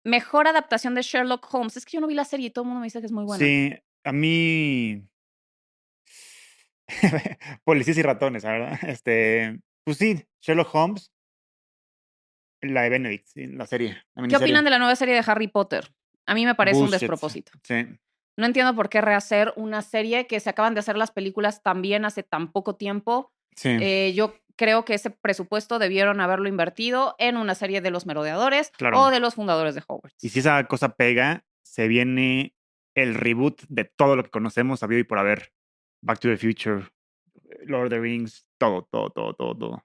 Speaker 2: Mejor adaptación de Sherlock Holmes. Es que yo no vi la serie y todo el mundo me dice que es muy buena.
Speaker 1: Sí, a mí... Policías y ratones, la ¿verdad? Este, pues sí, Sherlock Holmes, la de Benedict, sí, la serie. La
Speaker 2: ¿Qué opinan de la nueva serie de Harry Potter? A mí me parece un despropósito.
Speaker 1: Sí,
Speaker 2: No entiendo por qué rehacer una serie que se acaban de hacer las películas también hace tan poco tiempo.
Speaker 1: sí.
Speaker 2: Eh, yo creo que ese presupuesto debieron haberlo invertido en una serie de los merodeadores
Speaker 1: Claro.
Speaker 2: o de los fundadores de Hogwarts.
Speaker 1: Y si esa cosa pega, se viene el reboot de todo lo que conocemos, habido y por haber. Back to the Future, Lord of the Rings, todo, todo, todo, todo, todo.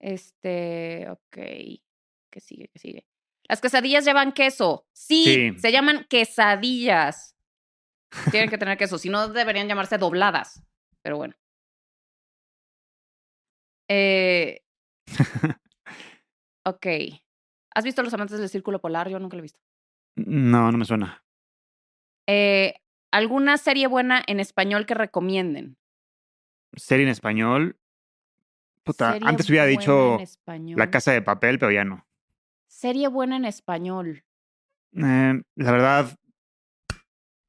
Speaker 2: Este, ok. ¿Qué sigue? ¿Qué sigue? Las quesadillas llevan queso. Sí,
Speaker 1: Sí.
Speaker 2: se llaman quesadillas. Tienen que tener queso, si no deberían llamarse dobladas. Pero bueno. Eh, ok. ¿Has visto Los Amantes del Círculo Polar? Yo nunca lo he visto.
Speaker 1: No, no me suena.
Speaker 2: Eh, ¿Alguna serie buena en español que recomienden?
Speaker 1: Serie en español. Puta, antes hubiera dicho. La Casa de Papel, pero ya no.
Speaker 2: Serie buena en español.
Speaker 1: Eh, la verdad,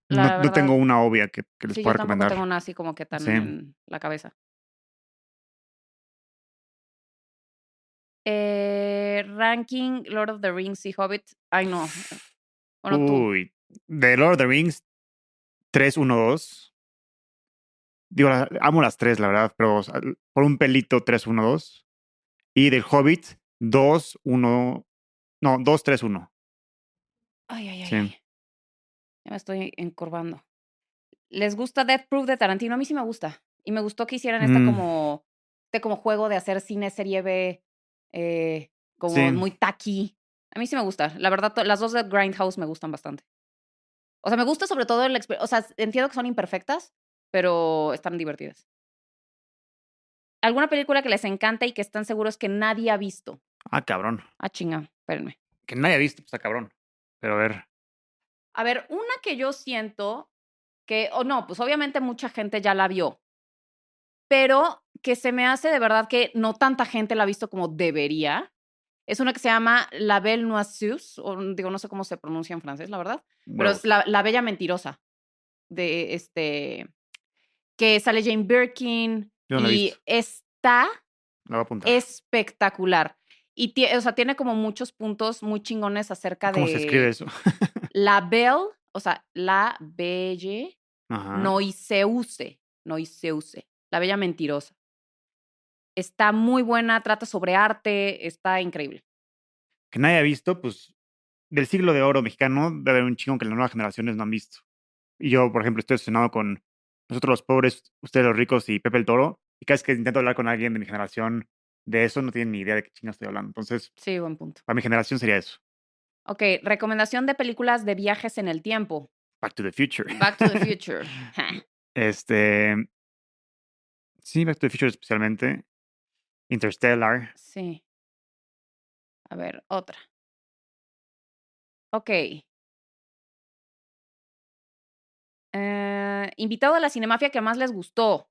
Speaker 1: no, no tengo una obvia que, que les
Speaker 2: Sí,
Speaker 1: pueda recomendar.
Speaker 2: tengo una así como que tan
Speaker 1: Sí.
Speaker 2: en la cabeza. Eh, ranking Lord of the Rings y Hobbit. Ay, no. Bueno.
Speaker 1: Uy, de Lord of the Rings, 3, 1, 2. Digo, amo las tres, la verdad, pero por un pelito 3, 1, 2. Y del Hobbit, 2, 1. No, 2, 3, 1.
Speaker 2: Ay, ay, ay,
Speaker 1: Sí.
Speaker 2: ay. Ya me estoy encorvando. ¿Les gusta Death Proof de Tarantino? A mí sí me gusta. Y me gustó que hicieran esta
Speaker 1: Mm.
Speaker 2: como, este como juego de hacer cine serie B, eh, como
Speaker 1: Sí.
Speaker 2: muy tacky. A mí sí me gusta. La verdad, las dos de Grindhouse me gustan bastante. O sea, me gusta sobre todo el... O sea, entiendo que son imperfectas, pero están divertidas. ¿Alguna película que les encanta y que están seguros que nadie ha visto?
Speaker 1: Ah, cabrón.
Speaker 2: Ah, chinga, espérenme.
Speaker 1: Que nadie ha visto, pues, está cabrón. Pero a ver.
Speaker 2: A ver, una que yo siento que, o no, pues obviamente mucha gente ya la vio, pero que se me hace de verdad que no tanta gente la ha visto como debería. Es una que se llama La Belle Noiseuse, o digo, no sé cómo se pronuncia en francés, la verdad, pero es la, la Bella Mentirosa, de este, que sale Jane Birkin
Speaker 1: Yo no
Speaker 2: y está espectacular. Y o sea, tiene como muchos puntos muy chingones acerca
Speaker 1: ¿Cómo
Speaker 2: de
Speaker 1: se escribe eso?
Speaker 2: la Belle, o sea, la Belle. Noiseuse. Noiseuse, La Bella Mentirosa. Está muy buena, trata sobre arte, está increíble.
Speaker 1: Que nadie ha visto, pues del siglo de oro mexicano debe haber un chingo que las nuevas generaciones no han visto. Y yo, por ejemplo, estoy obsesionado con nosotros los pobres, ustedes los ricos y Pepe el Toro. Y cada vez que intento hablar con alguien de mi generación de eso, no tienen ni idea de qué chingo estoy hablando. Entonces,
Speaker 2: Sí, buen punto.
Speaker 1: para mi generación sería eso.
Speaker 2: Ok, recomendación de películas de viajes en el tiempo.
Speaker 1: Back to the Future.
Speaker 2: Back to the Future.
Speaker 1: Este. Sí, Back to the Future especialmente. Interstellar.
Speaker 2: sí. A ver, otra. Ok. Eh, invitado a la Cinemafia que más les gustó.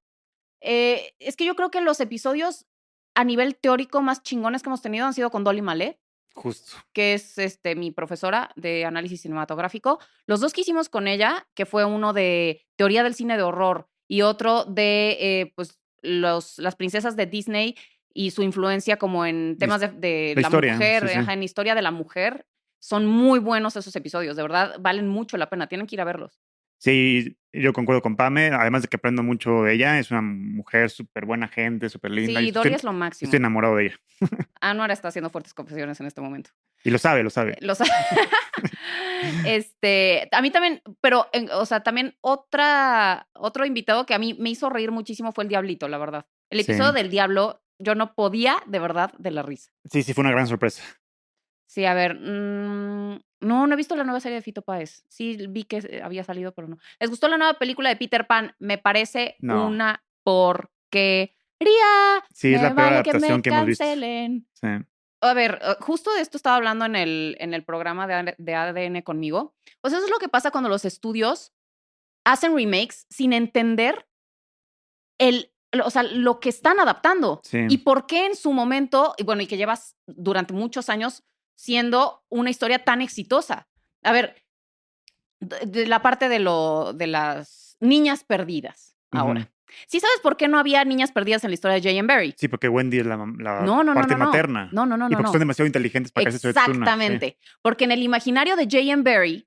Speaker 2: Eh, es que yo creo que los episodios a nivel teórico más chingones que hemos tenido han sido con Dolly Malet.
Speaker 1: Justo.
Speaker 2: que es este, mi profesora de análisis cinematográfico. Los dos que hicimos con ella, que fue uno de teoría del cine de horror y otro de eh, pues, los, las princesas de Disney y su influencia como en temas de, de
Speaker 1: la
Speaker 2: la,
Speaker 1: historia,
Speaker 2: mujer,
Speaker 1: sí, sí.
Speaker 2: ajá, en historia de la mujer. Son muy buenos esos episodios, de verdad, valen mucho la pena, tienen que ir a verlos.
Speaker 1: Sí, yo concuerdo con Pame. Además de que aprendo mucho de ella, es una mujer súper buena gente, súper linda.
Speaker 2: sí, Dory es lo máximo.
Speaker 1: estoy enamorado de ella.
Speaker 2: Anuar está haciendo fuertes confesiones en este momento.
Speaker 1: Y lo sabe, lo sabe.
Speaker 2: Los- este, a mí también, pero, en- o sea, también otra, otro invitado que a mí me hizo reír muchísimo fue el Diablito, la verdad. El
Speaker 1: Sí.
Speaker 2: episodio del Diablo, yo no podía de verdad de la risa.
Speaker 1: Sí, sí, fue una gran sorpresa.
Speaker 2: Sí, a ver, mm, no, no he visto la nueva serie de Fito Páez. Sí, vi que había salido, pero no. ¿Les gustó la nueva película de Peter Pan? Me parece
Speaker 1: No.
Speaker 2: una porquería.
Speaker 1: Sí, es la peor
Speaker 2: vale
Speaker 1: adaptación que,
Speaker 2: me
Speaker 1: hemos visto. Sí.
Speaker 2: A ver, eh, justo de esto estaba hablando en el, en el programa de, de ADN conmigo. Pues eso es lo que pasa cuando los estudios hacen remakes sin entender el, o sea, lo que están adaptando.
Speaker 1: Sí.
Speaker 2: Y por qué en su momento, y bueno, y que llevas durante muchos años siendo una historia tan exitosa. A ver, de, la parte de, lo, de las niñas perdidas ahora. ¿Sí sabes por qué no había niñas perdidas en la historia de J.M. Barry?
Speaker 1: Sí, porque Wendy es la, mam- la
Speaker 2: No, no, no,
Speaker 1: parte
Speaker 2: no,
Speaker 1: materna.
Speaker 2: No, no, no,
Speaker 1: y
Speaker 2: no.
Speaker 1: porque son demasiado inteligentes para que se
Speaker 2: Exactamente. Porque en el imaginario de J.M. Barry,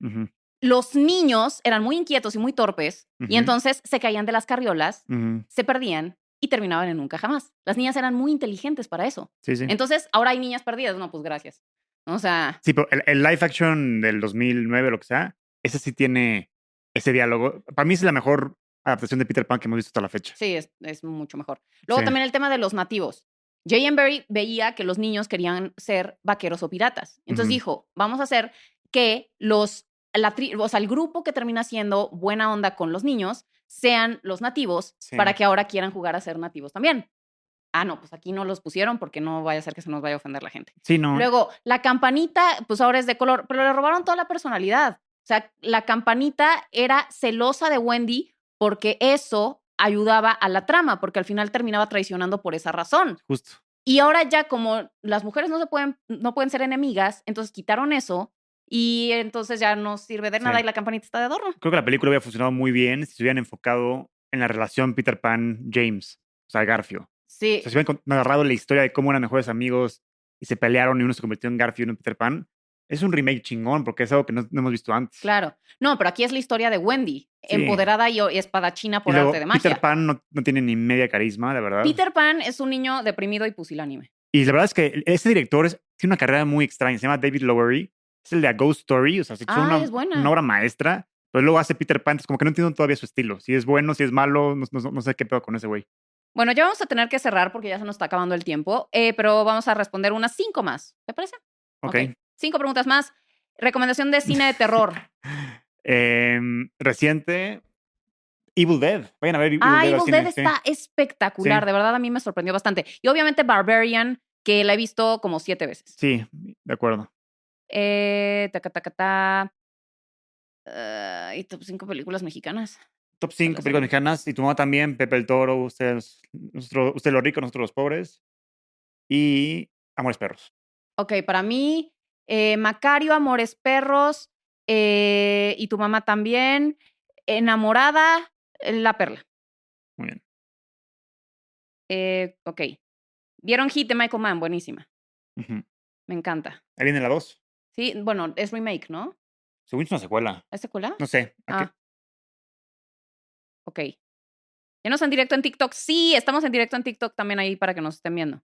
Speaker 2: los niños eran muy inquietos y muy torpes, y entonces se caían de las carriolas, se perdían y terminaban en nunca jamás. Las niñas eran muy inteligentes para eso.
Speaker 1: Sí, sí.
Speaker 2: Entonces, ahora hay niñas perdidas. No, pues gracias. O sea,
Speaker 1: Sí, pero el, el live action del 2009 o lo que sea, ese sí tiene ese diálogo. Para mí es la mejor adaptación de Peter Pan que hemos visto hasta la fecha.
Speaker 2: sí, es, es mucho mejor. Luego
Speaker 1: Sí.
Speaker 2: también el tema de los nativos. J.M. Barry veía que los niños querían ser vaqueros o piratas. Entonces dijo, vamos a hacer que los, la tri- o sea, el grupo que termina siendo buena onda con los niños sean los nativos
Speaker 1: Sí.
Speaker 2: para que ahora quieran jugar a ser nativos también. Ah, no, pues aquí no los pusieron porque no vaya a ser que se nos vaya a ofender la gente.
Speaker 1: Sí, no.
Speaker 2: Luego, la campanita, pues ahora es de color, pero le robaron toda la personalidad. O sea, la campanita era celosa de Wendy porque eso ayudaba a la trama, porque al final terminaba traicionando por esa razón.
Speaker 1: Justo.
Speaker 2: Y ahora ya como las mujeres no se pueden, no pueden ser enemigas, entonces quitaron eso y entonces ya no sirve de nada
Speaker 1: Sí.
Speaker 2: y la campanita está de adorno.
Speaker 1: Creo que la película hubiera funcionado muy bien si se hubieran enfocado en la relación Peter Pan-James, o sea, Garfio.
Speaker 2: Sí,
Speaker 1: O sea, si hubieran narrado la historia de cómo eran mejores amigos y se pelearon y uno se convirtió en Garfio y uno en Peter Pan, es un remake chingón porque es algo que no, no hemos visto antes.
Speaker 2: claro. No, pero aquí es la historia de Wendy,
Speaker 1: Sí.
Speaker 2: empoderada y, y espadachina
Speaker 1: Y
Speaker 2: por
Speaker 1: luego,
Speaker 2: arte de magia.
Speaker 1: Peter Pan no, no tiene ni media carisma, la verdad.
Speaker 2: Peter Pan es un niño deprimido y pusilánime.
Speaker 1: Y la verdad es que este director es- tiene una carrera muy extraña. Se llama David Lowery. Es el de A Ghost Story. O sea, se echó
Speaker 2: Ah,
Speaker 1: una,
Speaker 2: es buena.
Speaker 1: una obra maestra. Pero luego hace Peter Pan. Es como que no entiendo todavía su estilo. Si es bueno, si es malo. No, no- no sé qué pedo con ese güey.
Speaker 2: Bueno, ya vamos a tener que cerrar porque ya se nos está acabando el tiempo, eh, pero vamos a responder unas cinco más. ¿Te parece?
Speaker 1: Ok.
Speaker 2: Cinco preguntas más. Recomendación de cine de terror.
Speaker 1: Em, reciente. Evil Dead. Vayan a ver Evil
Speaker 2: ah,
Speaker 1: Dead.
Speaker 2: Evil Dead
Speaker 1: sí.
Speaker 2: está espectacular.
Speaker 1: Sí.
Speaker 2: De verdad, a mí me sorprendió bastante. Y obviamente Barbarian, que la he visto como siete veces.
Speaker 1: Sí, de acuerdo.
Speaker 2: Eh, taca, taca, ta. Ah, y top cinco películas mexicanas.
Speaker 1: Top 5
Speaker 2: las
Speaker 1: películas mexicanas. Y tu mamá también. Pepe el Toro. Ustedes, nosotros, usted los ricos, nosotros los pobres. Y Amores Perros.
Speaker 2: Ok, para mí, eh, Macario, Amores Perros, eh, y tu mamá también. Enamorada, La Perla.
Speaker 1: Muy bien.
Speaker 2: Eh, ok. ¿Vieron Hit de Michael Mann? Buenísima. Me encanta.
Speaker 1: Ahí viene la 2.
Speaker 2: Sí, bueno, es remake, ¿no?
Speaker 1: Según es una secuela.
Speaker 2: ¿Es secuela?
Speaker 1: No sé. ¿a qué?
Speaker 2: Ah. Ok. Venos en directo en TikTok. Sí, estamos en directo en TikTok también ahí para que nos estén viendo.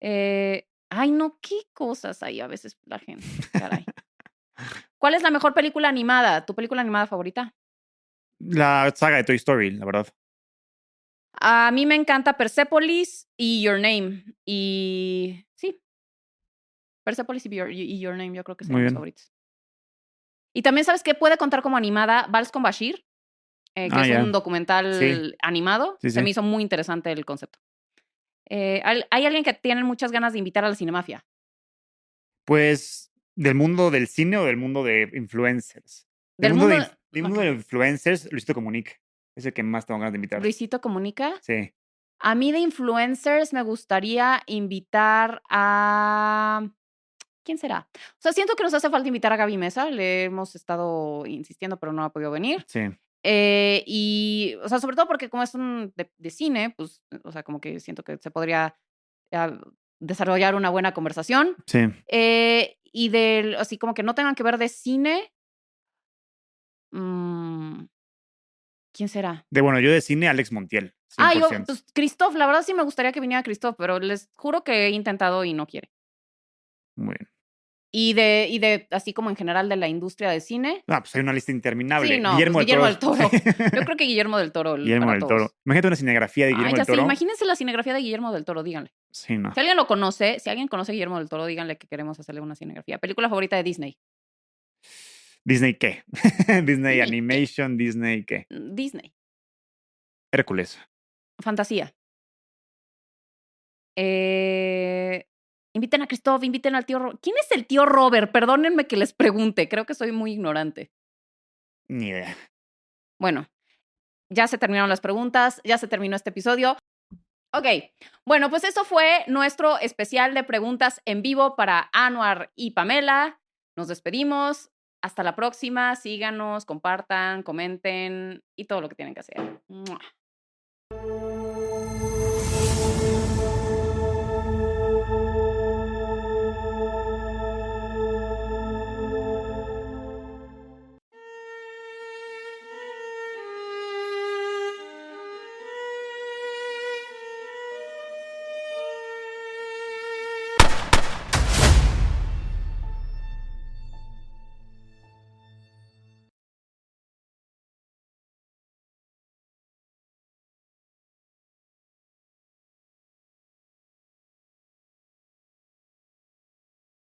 Speaker 2: Eh, ay, no, qué cosas hay a veces la gente. Caray. ¿Cuál es la mejor película animada? ¿Tu película animada favorita?
Speaker 1: La saga de Toy Story, la verdad.
Speaker 2: A mí me encanta Persepolis y Your Name. Y sí. Persepolis y Your, y Your Name, yo creo que son mis favoritos. Y también sabes que puede contar como animada Vals con Bashir, eh, que
Speaker 1: Ah,
Speaker 2: es un documental
Speaker 1: Sí.
Speaker 2: animado.
Speaker 1: Sí,
Speaker 2: Se
Speaker 1: sí.
Speaker 2: me hizo muy interesante el concepto. Eh, hay alguien que tiene muchas ganas de invitar a la Cinemafia.
Speaker 1: Pues, ¿del mundo del cine o del mundo de influencers?
Speaker 2: Del
Speaker 1: mundo, del mundo de influencers, Luisito Comunica. Es el que más tengo ganas de invitar.
Speaker 2: Luisito Comunica.
Speaker 1: Sí.
Speaker 2: A mí de influencers me gustaría invitar a... ¿Quién será? O sea, siento que nos hace falta invitar a Gaby Mesa. Le hemos estado insistiendo, pero no ha podido venir.
Speaker 1: Sí.
Speaker 2: Eh, y, o sea, sobre todo porque como es un de, de cine, pues, o sea, como que siento que se podría ah, desarrollar una buena conversación.
Speaker 1: Sí.
Speaker 2: Eh, y del, así como que no tengan que ver de cine. mm, ¿Quién será?
Speaker 1: De bueno, yo de cine, Alex Montiel. 100%.
Speaker 2: Ah, yo, pues Christoph, la verdad sí me gustaría que viniera Christoph, pero les juro que he intentado y no quiere.
Speaker 1: Muy bien.
Speaker 2: Y de, y de, así como en general de la industria de cine,
Speaker 1: Ah, pues hay una lista interminable.
Speaker 2: Sí, no,
Speaker 1: Guillermo,
Speaker 2: pues,
Speaker 1: del Toro.
Speaker 2: del Yo creo que Guillermo del Toro.
Speaker 1: Guillermo
Speaker 2: para
Speaker 1: del
Speaker 2: todos.
Speaker 1: Toro. Imagínate una cinegrafía de Guillermo
Speaker 2: Ay, ya
Speaker 1: del
Speaker 2: sé,
Speaker 1: Toro.
Speaker 2: imagínense la cinegrafía de Guillermo del Toro, díganle.
Speaker 1: Sí, no.
Speaker 2: Si alguien lo conoce, si alguien conoce a Guillermo del Toro, díganle que queremos hacerle una cinegrafía. Película favorita de Disney.
Speaker 1: ¿Disney qué?
Speaker 2: Disney qué.
Speaker 1: Animation, Disney qué?
Speaker 2: Mm, Disney.
Speaker 1: Hércules.
Speaker 2: Fantasía. Eh, inviten a Christoph, inviten al tío Robert. ¿Quién es el tío Robert? Perdónenme que les pregunte. Creo que soy muy ignorante.
Speaker 1: Ni idea.
Speaker 2: Bueno, ya se terminaron las preguntas, ya se terminó este episodio. Ok, bueno, pues eso fue nuestro especial de preguntas en vivo para Anuar y Pamela. Nos despedimos. Hasta la próxima. Síganos, compartan, comenten y todo lo que tienen que hacer. ¡Mua!